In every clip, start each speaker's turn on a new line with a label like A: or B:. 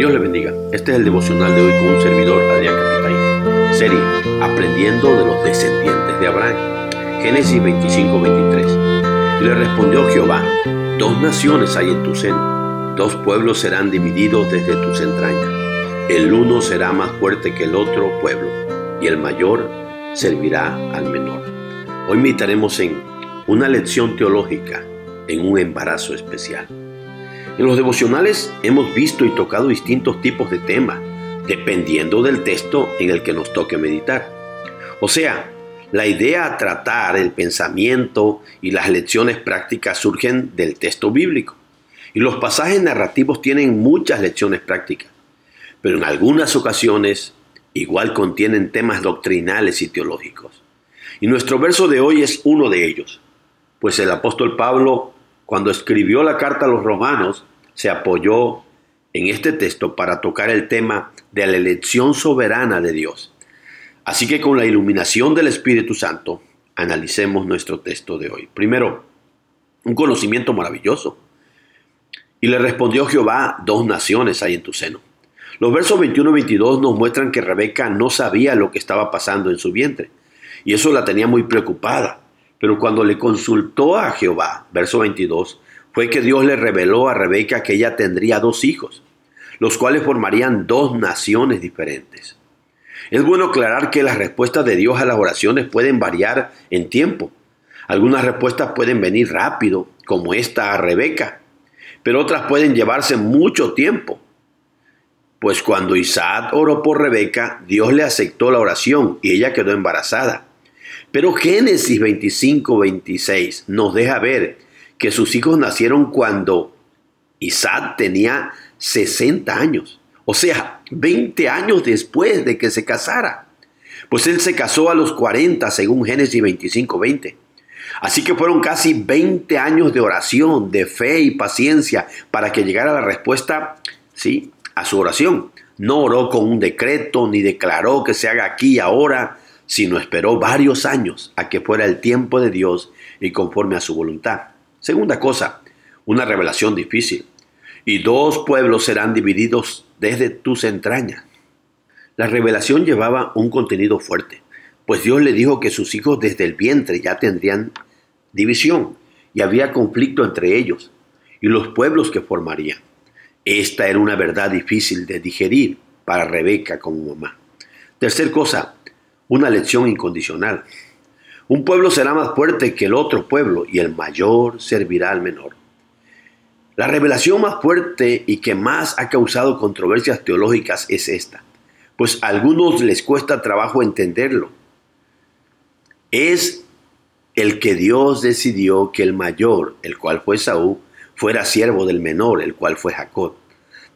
A: Dios le bendiga. Este es el devocional de hoy con un servidor, Adrián Capitán. Serie Aprendiendo de los descendientes de Abraham. Génesis 25, 23. Y le respondió Jehová, dos naciones hay en tu seno, dos pueblos serán divididos desde tus entrañas. El uno será más fuerte que el otro pueblo, y el mayor servirá al menor. Hoy meditaremos en una lección teológica en un embarazo especial. En los devocionales hemos visto y tocado distintos tipos de temas, dependiendo del texto en el que nos toque meditar. O sea, la idea a tratar, el pensamiento y las lecciones prácticas surgen del texto bíblico. Y los pasajes narrativos tienen muchas lecciones prácticas, pero en algunas ocasiones igual contienen temas doctrinales y teológicos. Y nuestro verso de hoy es uno de ellos, pues el apóstol Pablo cuando escribió la carta a los romanos, se apoyó en este texto para tocar el tema de la elección soberana de Dios. Así que con la iluminación del Espíritu Santo, analicemos nuestro texto de hoy. Primero, un conocimiento maravilloso. Y le respondió Jehová, dos naciones hay en tu seno. Los versos 21 y 22 nos muestran que Rebeca no sabía lo que estaba pasando en su vientre. Y eso la tenía muy preocupada. Pero cuando le consultó a Jehová, verso 22, fue que Dios le reveló a Rebeca que ella tendría dos hijos, los cuales formarían dos naciones diferentes. Es bueno aclarar que las respuestas de Dios a las oraciones pueden variar en tiempo. Algunas respuestas pueden venir rápido, como esta a Rebeca, pero otras pueden llevarse mucho tiempo. Pues cuando Isaac oró por Rebeca, Dios le aceptó la oración y ella quedó embarazada. Pero Génesis 25, 26 nos deja ver que sus hijos nacieron cuando Isaac tenía 60 años, o sea, 20 años después de que se casara. Pues él se casó a los 40 según Génesis 25, 20. Así que fueron casi 20 años de oración, de fe y paciencia para que llegara la respuesta, sí, a su oración. No oró con un decreto ni declaró que se haga aquí y ahora, sino esperó varios años a que fuera el tiempo de Dios y conforme a su voluntad. Segunda cosa, una revelación difícil. Y dos pueblos serán divididos desde tus entrañas. La revelación llevaba un contenido fuerte, pues Dios le dijo que sus hijos desde el vientre ya tendrían división y había conflicto entre ellos y los pueblos que formarían. Esta era una verdad difícil de digerir para Rebeca como mamá. Tercer cosa, una lección incondicional. Un pueblo será más fuerte que el otro pueblo y el mayor servirá al menor. La revelación más fuerte y que más ha causado controversias teológicas es esta, pues a algunos les cuesta trabajo entenderlo. Es el que Dios decidió que el mayor, el cual fue Saúl, fuera siervo del menor, el cual fue Jacob.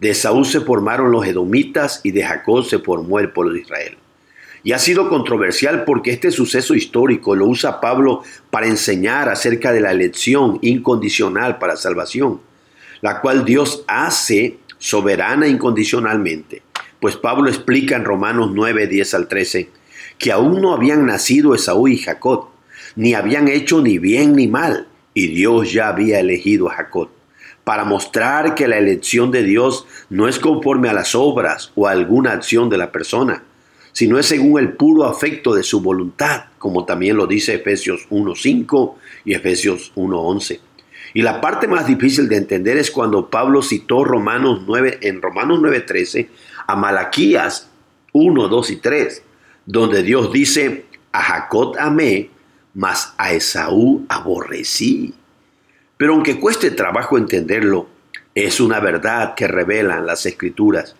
A: De Saúl se formaron los edomitas y de Jacob se formó el pueblo de Israel. Y ha sido controversial porque este suceso histórico lo usa Pablo para enseñar acerca de la elección incondicional para salvación, la cual Dios hace soberana incondicionalmente. Pues Pablo explica en Romanos 9, 10 al 13 que aún no habían nacido Esaú y Jacob, ni habían hecho ni bien ni mal, y Dios ya había elegido a Jacob para mostrar que la elección de Dios no es conforme a las obras o a alguna acción de la persona, sino es según el puro afecto de su voluntad, como también lo dice Efesios 1.5 y Efesios 1.11. Y la parte más difícil de entender es cuando Pablo citó Romanos 9, en Romanos 9.13 a Malaquías 1, 2 y 3, donde Dios dice, a Jacob amé, mas a Esaú aborrecí. Pero aunque cueste trabajo entenderlo, es una verdad que revelan las escrituras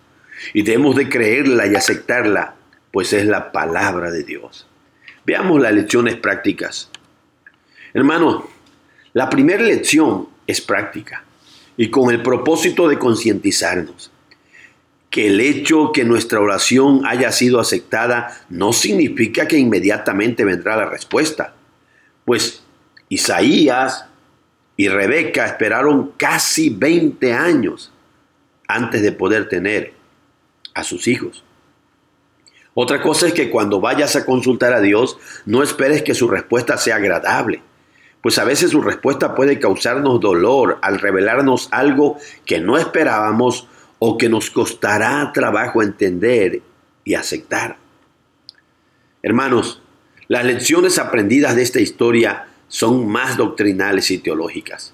A: y debemos de creerla y aceptarla pues es la palabra de Dios. Veamos las lecciones prácticas. Hermano, la primera lección es práctica y con el propósito de concientizarnos que el hecho que nuestra oración haya sido aceptada no significa que inmediatamente vendrá la respuesta. Pues Isaías y Rebeca esperaron casi 20 años antes de poder tener a sus hijos. Otra cosa es que cuando vayas a consultar a Dios, no esperes que su respuesta sea agradable, pues a veces su respuesta puede causarnos dolor al revelarnos algo que no esperábamos o que nos costará trabajo entender y aceptar. Hermanos, las lecciones aprendidas de esta historia son más doctrinales y teológicas,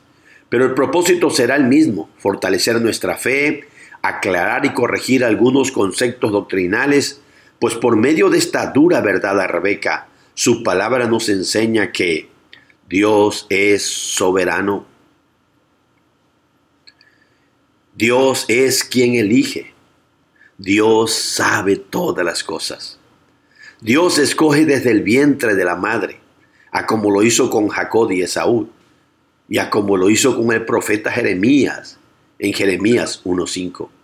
A: pero el propósito será el mismo, fortalecer nuestra fe, aclarar y corregir algunos conceptos doctrinales, pues por medio de esta dura verdad a Rebeca, su palabra nos enseña que Dios es soberano. Dios es quien elige. Dios sabe todas las cosas. Dios escoge desde el vientre de la madre, a como lo hizo con Jacob y Esaú, y a como lo hizo con el profeta Jeremías, en Jeremías 1.5.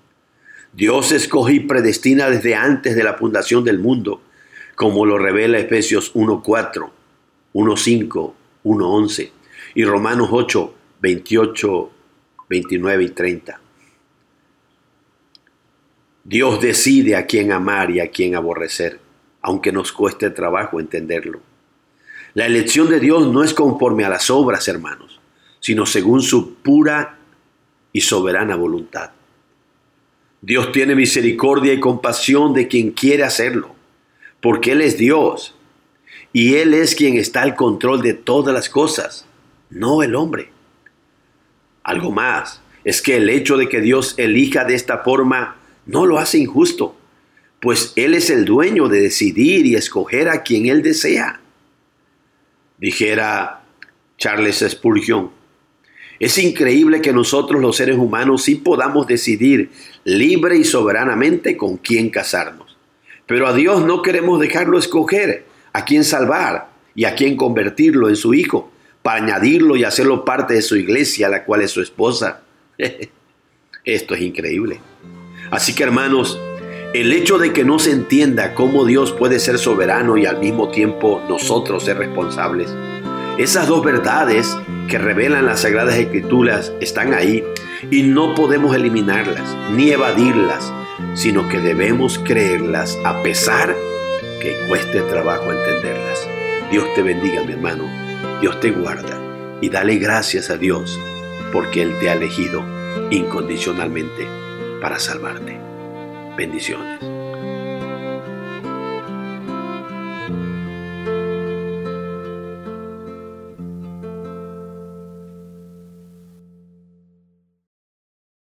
A: Dios escoge y predestina desde antes de la fundación del mundo, como lo revela Efesios 1.4, 1.5, 1.11 y Romanos 8, 28, 29 y 30. Dios decide a quién amar y a quién aborrecer aunque nos cueste trabajo entenderlo. La elección de Dios no es conforme a las obras, hermanos, sino según su pura y soberana voluntad. Dios tiene misericordia y compasión de quien quiere hacerlo, porque Él es Dios y Él es quien está al control de todas las cosas, no el hombre. Algo más, es que el hecho de que Dios elija de esta forma no lo hace injusto, pues Él es el dueño de decidir y escoger a quien Él desea. Dijera Charles Spurgeon, es increíble que nosotros los seres humanos sí podamos decidir libre y soberanamente con quién casarnos, pero a Dios no queremos dejarlo escoger a quién salvar y a quién convertirlo en su hijo, para añadirlo y hacerlo parte de su iglesia, la cual es su esposa. Esto es increíble. Así que hermanos, el hecho de que no se entienda cómo Dios puede ser soberano y al mismo tiempo nosotros ser responsables, esas dos verdades que revelan las Sagradas Escrituras están ahí y no podemos eliminarlas ni evadirlas, sino que debemos creerlas a pesar que cueste trabajo entenderlas. Dios te bendiga, mi hermano. Dios te guarda y dale gracias a Dios porque Él te ha elegido incondicionalmente para salvarte. Bendiciones.